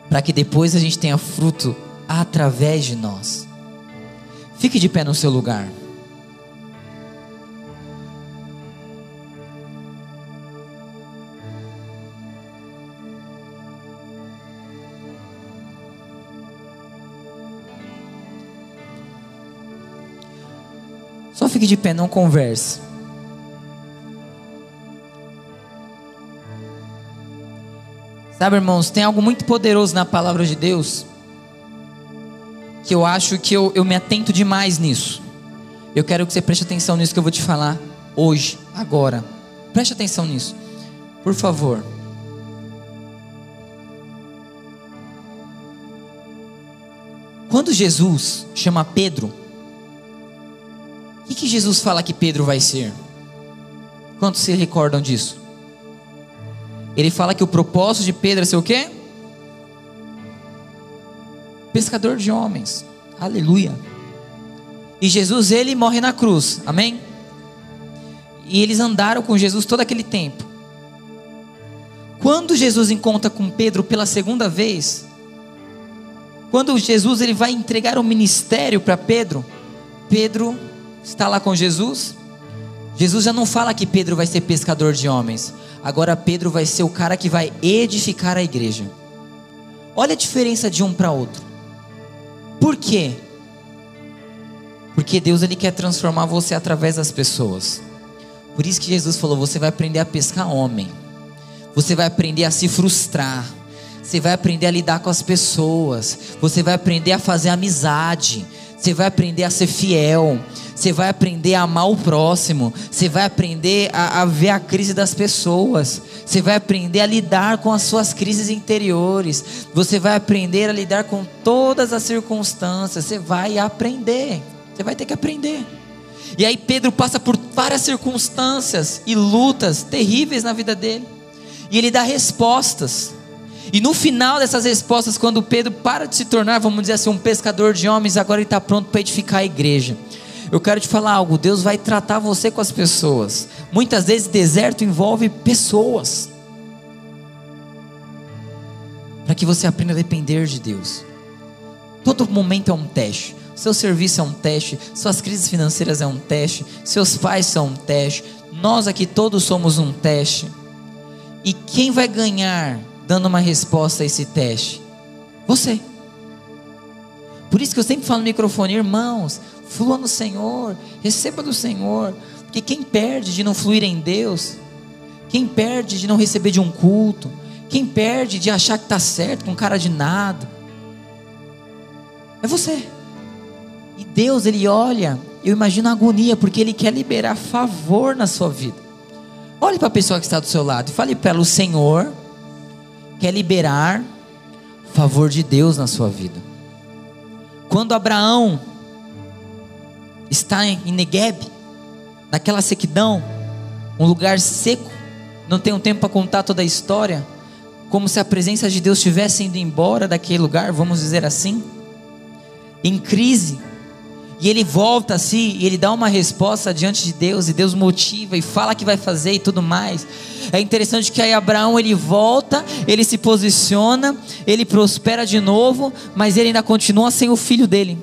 Para que depois a gente tenha fruto através de nós. Fique de pé no seu lugar. Só fique de pé, não converse. Sabe, irmãos, tem algo muito poderoso na palavra de Deus que eu acho que eu, eu me atento demais nisso. Eu quero que você preste atenção nisso que eu vou te falar hoje, agora. Preste atenção nisso, por favor. Quando Jesus chama Pedro, o que, que Jesus fala que Pedro vai ser? Quantos se recordam disso? Ele fala que o propósito de Pedro é ser o quê? Pescador de homens. Aleluia. E Jesus, ele morre na cruz. Amém? E eles andaram com Jesus todo aquele tempo. Quando Jesus encontra com Pedro pela segunda vez, quando Jesus ele vai entregar o ministério para Pedro, Pedro está lá com Jesus. Jesus já não fala que Pedro vai ser pescador de homens. Agora Pedro vai ser o cara que vai edificar a igreja. Olha a diferença de um para outro. Por quê? Porque Deus ele quer transformar você através das pessoas. Por isso que Jesus falou: você vai aprender a pescar homem. Você vai aprender a se frustrar. Você vai aprender a lidar com as pessoas. Você vai aprender a fazer amizade. Você vai aprender a ser fiel. Você vai aprender a amar o próximo. Você vai aprender a, a, ver a crise das pessoas. Você vai aprender a lidar com as suas crises interiores. Você vai aprender a lidar com todas as circunstâncias. Você vai aprender. Você vai ter que aprender. E aí Pedro passa por várias circunstâncias e lutas terríveis na vida dele. E ele dá respostas. E no final dessas respostas, quando Pedro para de se tornar, vamos dizer assim, um pescador de homens, agora ele está pronto para edificar a igreja. Eu quero te falar algo: Deus vai tratar você com as pessoas. Muitas vezes, deserto envolve pessoas. Para que você aprenda a depender de Deus. Todo momento é um teste. Seu serviço é um teste, suas crises financeiras é um teste, seus pais são um teste, nós aqui todos somos um teste. E quem vai ganhar dando uma resposta a esse teste? Você. Por isso que eu sempre falo no microfone, irmãos, flua no Senhor, receba do Senhor, porque quem perde de não fluir em Deus, quem perde de não receber de um culto, quem perde de achar que está certo com cara de nada, é você. E Deus, Ele olha, eu imagino a agonia, porque Ele quer liberar favor na sua vida. Olhe para a pessoa que está do seu lado e fale para ela: o Senhor quer liberar favor de Deus na sua vida. Quando Abraão está em Negueb, naquela sequidão, um lugar seco, não um tempo para contar toda a história, como se a presença de Deus estivesse indo embora daquele lugar, vamos dizer assim, em crise, e ele volta assim, e ele dá uma resposta diante de Deus, e Deus motiva e fala que vai fazer e tudo mais. É interessante que aí Abraão ele volta, ele se posiciona, ele prospera de novo, mas ele ainda continua sem o filho dele.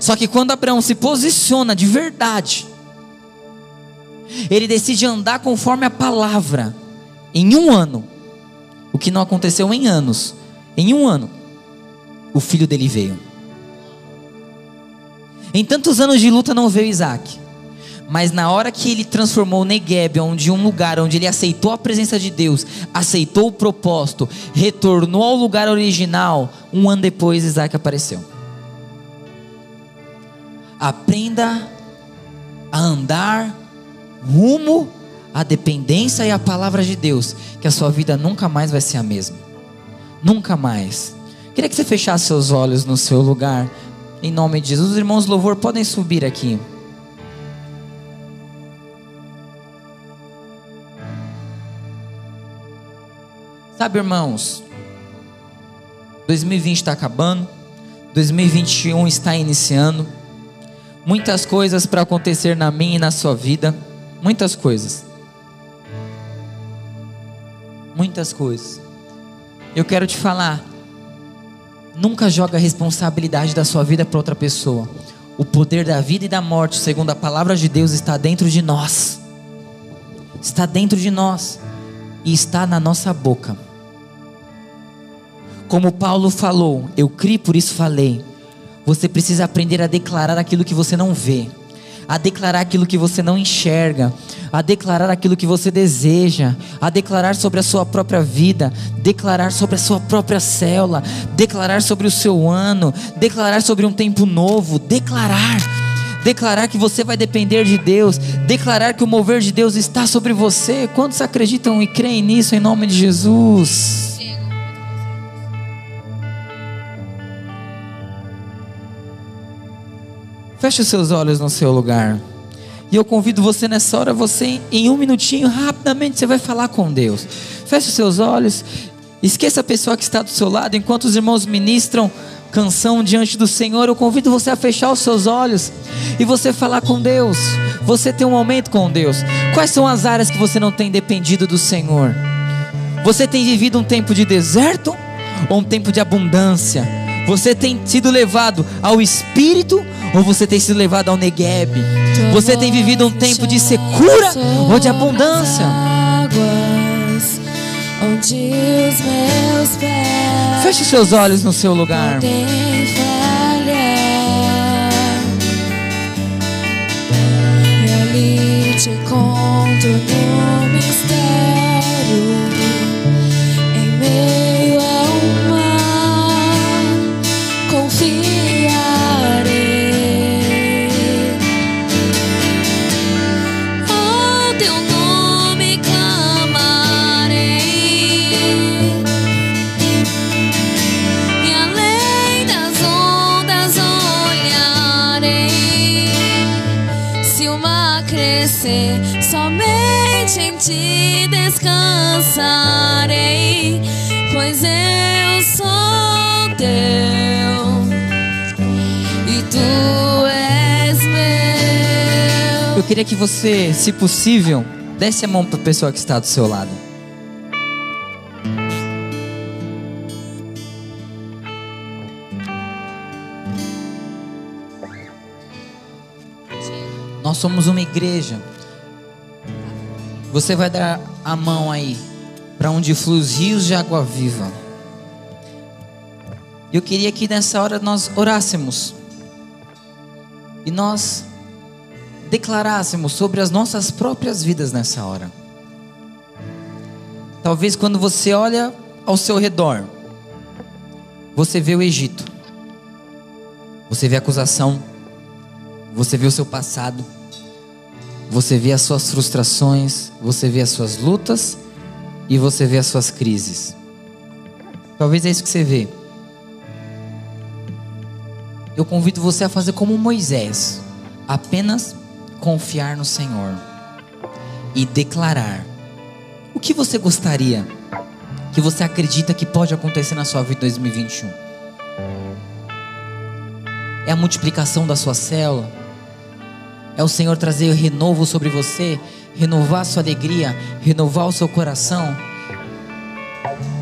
Só que quando Abraão se posiciona de verdade, ele decide andar conforme a palavra, em um ano, o que não aconteceu em anos, em um ano, o filho dele veio. Em tantos anos de luta não veio Isaac. Mas na hora que ele transformou Negueb, onde um lugar onde ele aceitou a presença de Deus, aceitou o propósito, retornou ao lugar original, um ano depois Isaac apareceu. Aprenda a andar rumo à dependência e à palavra de Deus, que a sua vida nunca mais vai ser a mesma. Nunca mais. Queria que você fechasse seus olhos no seu lugar, em nome de Jesus. Os irmãos louvor podem subir aqui. Sabe, irmãos, 2020 está acabando, 2021 está iniciando muitas coisas para acontecer na minha e na sua vida, muitas coisas. Muitas coisas. Eu quero te falar, nunca joga a responsabilidade da sua vida para outra pessoa. O poder da vida e da morte, segundo a palavra de Deus, está dentro de nós. Está dentro de nós e está na nossa boca. Como Paulo falou, eu criei, por isso falei. Você precisa aprender a declarar aquilo que você não vê, a declarar aquilo que você não enxerga, a declarar aquilo que você deseja, a declarar sobre a sua própria vida, declarar sobre a sua própria célula, declarar sobre o seu ano, declarar sobre um tempo novo, declarar declarar que você vai depender de Deus, declarar que o mover de Deus está sobre você. Quantos acreditam e creem nisso em nome de Jesus? Feche os seus olhos no seu lugar. E eu convido você nessa hora, você em um minutinho, rapidamente, você vai falar com Deus. Feche os seus olhos. Esqueça a pessoa que está do seu lado. Enquanto os irmãos ministram canção diante do Senhor, eu convido você a fechar os seus olhos e você falar com Deus. Você ter um momento com Deus. Quais são as áreas que você não tem dependido do Senhor? Você tem vivido um tempo de deserto ou um tempo de abundância? Você tem sido levado ao espírito ou você tem sido levado ao Negueb? Você tem vivido um tempo de secura ou de abundância? Feche seus olhos no seu lugar. Te encontro no mistério, ti descansarei, pois eu sou teu e tu és meu. Eu queria que você, se possível, desse a mão para a pessoa que está do seu lado. Nós somos uma igreja. Você vai dar a mão aí para onde flui os rios de água viva. Eu queria que nessa hora nós orássemos e nós declarássemos sobre as nossas próprias vidas nessa hora. Talvez quando você olha ao seu redor, você vê o Egito, você vê a acusação, você vê o seu passado, você vê as suas frustrações, você vê as suas lutas e você vê as suas crises. Talvez é isso que você vê. Eu convido você a fazer como Moisés, apenas confiar no Senhor e declarar o que você gostaria que você acredita que pode acontecer na sua vida em 2021. É a multiplicação da sua célula, é o Senhor trazer renovo sobre você, renovar sua alegria, renovar o seu coração.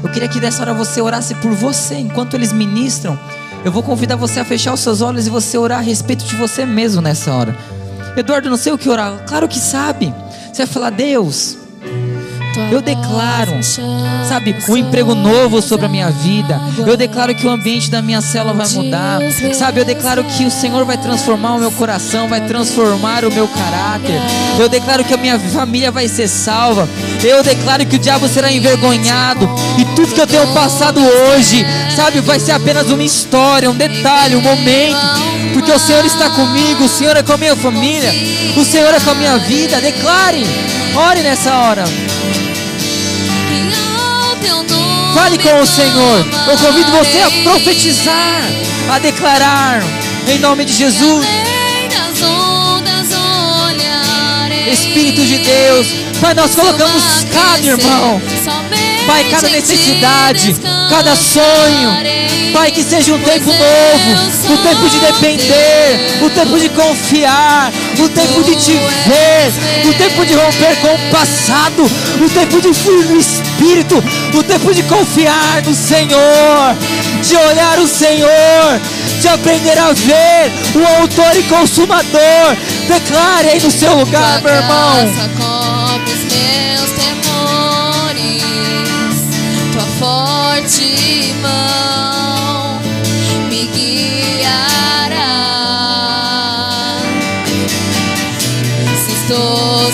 Eu queria que dessa hora você orasse por você, enquanto eles ministram. Eu vou convidar você a fechar os seus olhos e você orar a respeito de você mesmo nessa hora. Eduardo, não sei o que orar. Claro que sabe. Você vai falar, Deus, eu declaro, sabe, um emprego novo sobre a minha vida. Eu declaro que o ambiente da minha célula vai mudar. Sabe, eu declaro que o Senhor vai transformar o meu coração, vai transformar o meu caráter. Eu declaro que a minha família vai ser salva. Eu declaro que o diabo será envergonhado. E tudo que eu tenho passado hoje, sabe, vai ser apenas uma história, um detalhe, um momento. Porque o Senhor está comigo, o Senhor é com a minha família, o Senhor é com a minha vida. Declare, ore nessa hora. Fale com o Senhor. Eu convido você a profetizar, a declarar, em nome de Jesus. Espírito de Deus, Pai, nós colocamos cada irmão, Pai, cada necessidade, cada sonho, Pai, que seja um tempo novo, o tempo de depender, o tempo de confiar, o tempo de te ver, o tempo de romper com o passado, o tempo de fluir no Espírito, o tempo de confiar no Senhor, de olhar o Senhor, de aprender a ver o Autor e Consumador. Declare aí no seu lugar, meu irmão.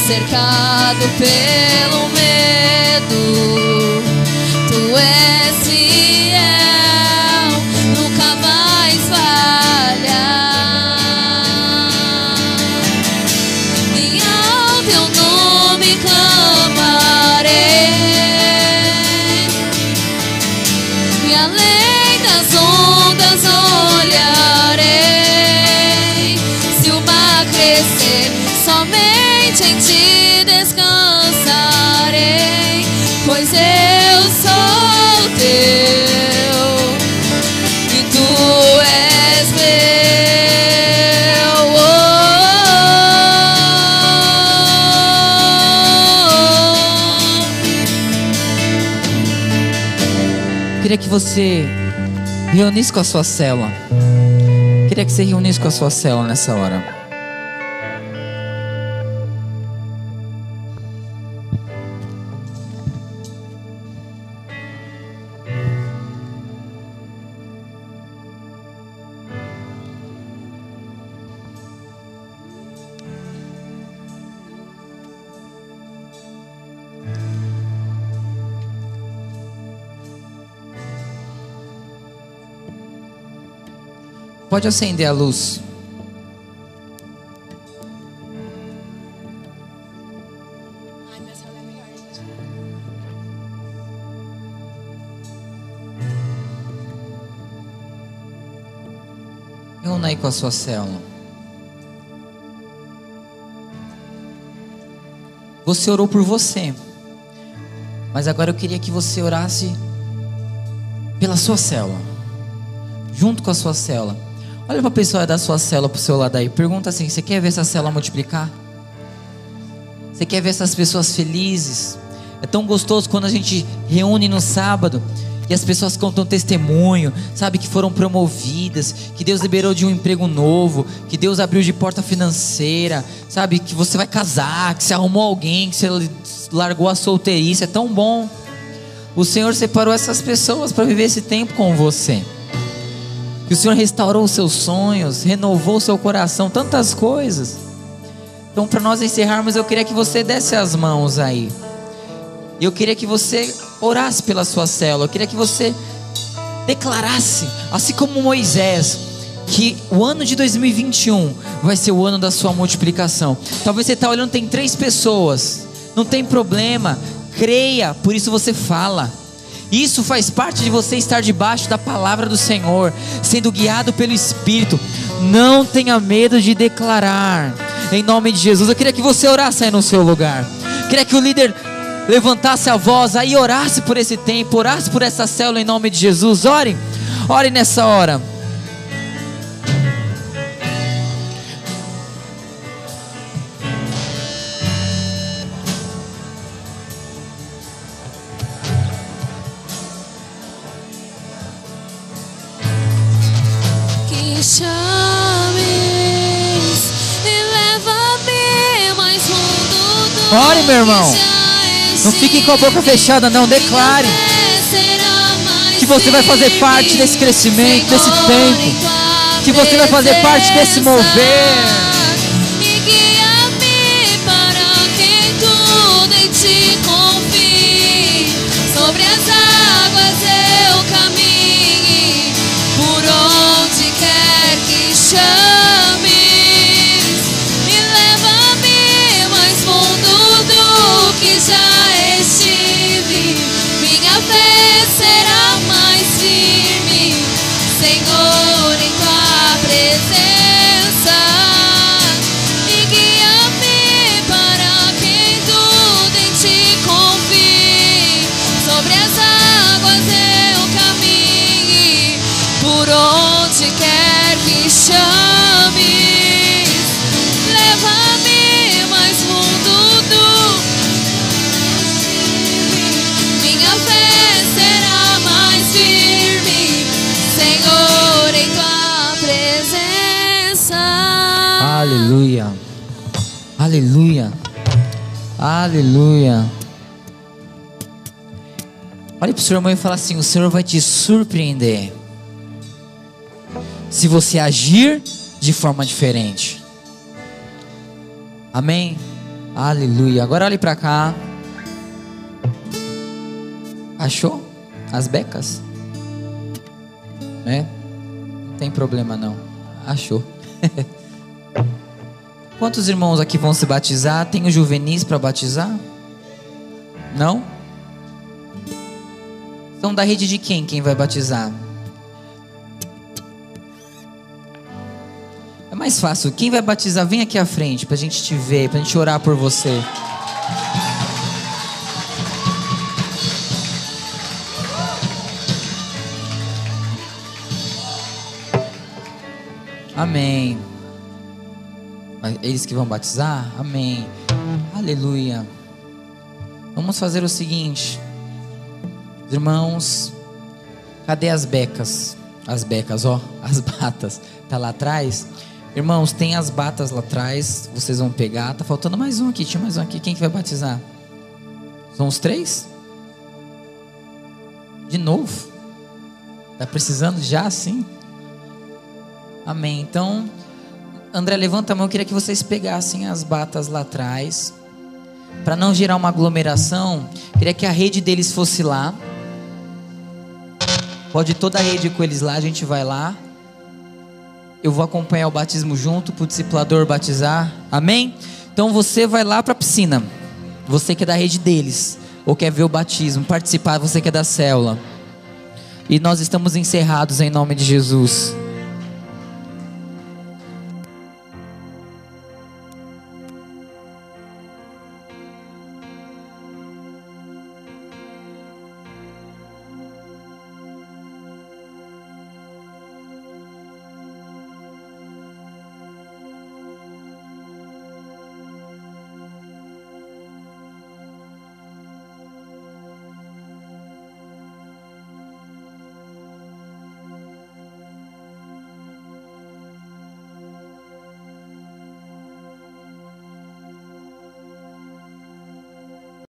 Cercado pelo medo, tu és fiel, nunca mais falhar. E ao teu nome clamarei. E além somente em ti descansarei. Pois eu sou teu e tu és meu. Oh, Queria que você reunisse com a sua célula. Queria que você reunisse com a sua célula nessa hora. Pode acender a luz. Reúna aí com a sua célula. Você orou por você. Mas agora eu queria que você orasse pela sua célula, junto com a sua célula. Olha para a pessoa da sua para o seu lado aí. Pergunta assim: você quer ver essa célula multiplicar? Você quer ver essas pessoas felizes? É tão gostoso quando a gente reúne no sábado e as pessoas contam testemunho, sabe que foram promovidas, que Deus liberou de um emprego novo, que Deus abriu de porta financeira, sabe que você vai casar, que você arrumou alguém, que você largou a solteirice, é tão bom. O Senhor separou essas pessoas para viver esse tempo com você. Que o Senhor restaurou os seus sonhos, renovou o seu coração, tantas coisas. Então, para nós encerrarmos, eu queria que você desse as mãos aí. Eu queria que você orasse pela sua célula. Eu queria que você declarasse, assim como Moisés, que o ano de 2021 vai ser o ano da sua multiplicação. Talvez você está olhando, tem três pessoas. Não tem problema. Creia, por isso você fala. Isso faz parte de você estar debaixo da palavra do Senhor, sendo guiado pelo Espírito. Não tenha medo de declarar. Em nome de Jesus, eu queria que você orasse aí no seu lugar. Eu queria que o líder levantasse a voz aí, orasse por esse tempo, orasse por essa célula em nome de Jesus. Ore, ore nessa hora. Ore, meu irmão. Não fique com a boca fechada, não. Declare que você vai fazer parte desse crescimento, desse tempo. Que você vai fazer parte desse mover. Aleluia. Olhe para o seu irmão e fala assim: o Senhor vai te surpreender. Se você agir de forma diferente. Amém? Aleluia. Agora olhe para cá. Achou? As becas? Né? Não tem problema não. Achou. Quantos irmãos aqui vão se batizar? Tem o juvenis para batizar? Não? São da rede de quem? Quem vai batizar? É mais fácil. Quem vai batizar, vem aqui à frente pra gente te ver, pra gente orar por você. Amém. Mas Eles que vão batizar? Amém. Aleluia. Vamos fazer o seguinte. Irmãos, cadê as becas? As becas, ó, as batas. Tá lá atrás? Irmãos, tem as batas lá atrás. Vocês vão pegar. Tá faltando mais um aqui. Tinha mais um aqui. Quem que vai batizar? São os três? De novo? Tá precisando já assim? Amém. Então, André, levanta a mão. Eu queria que vocês pegassem as batas lá atrás. Para não gerar uma aglomeração, queria que a rede deles fosse lá. Pode toda a rede com eles lá, a gente vai lá. Eu vou acompanhar o batismo junto para o discipulador batizar. Amém? Então você vai lá para a piscina. Você que é da rede deles. Ou quer ver o batismo, participar, você que é da célula. E nós estamos encerrados em nome de Jesus.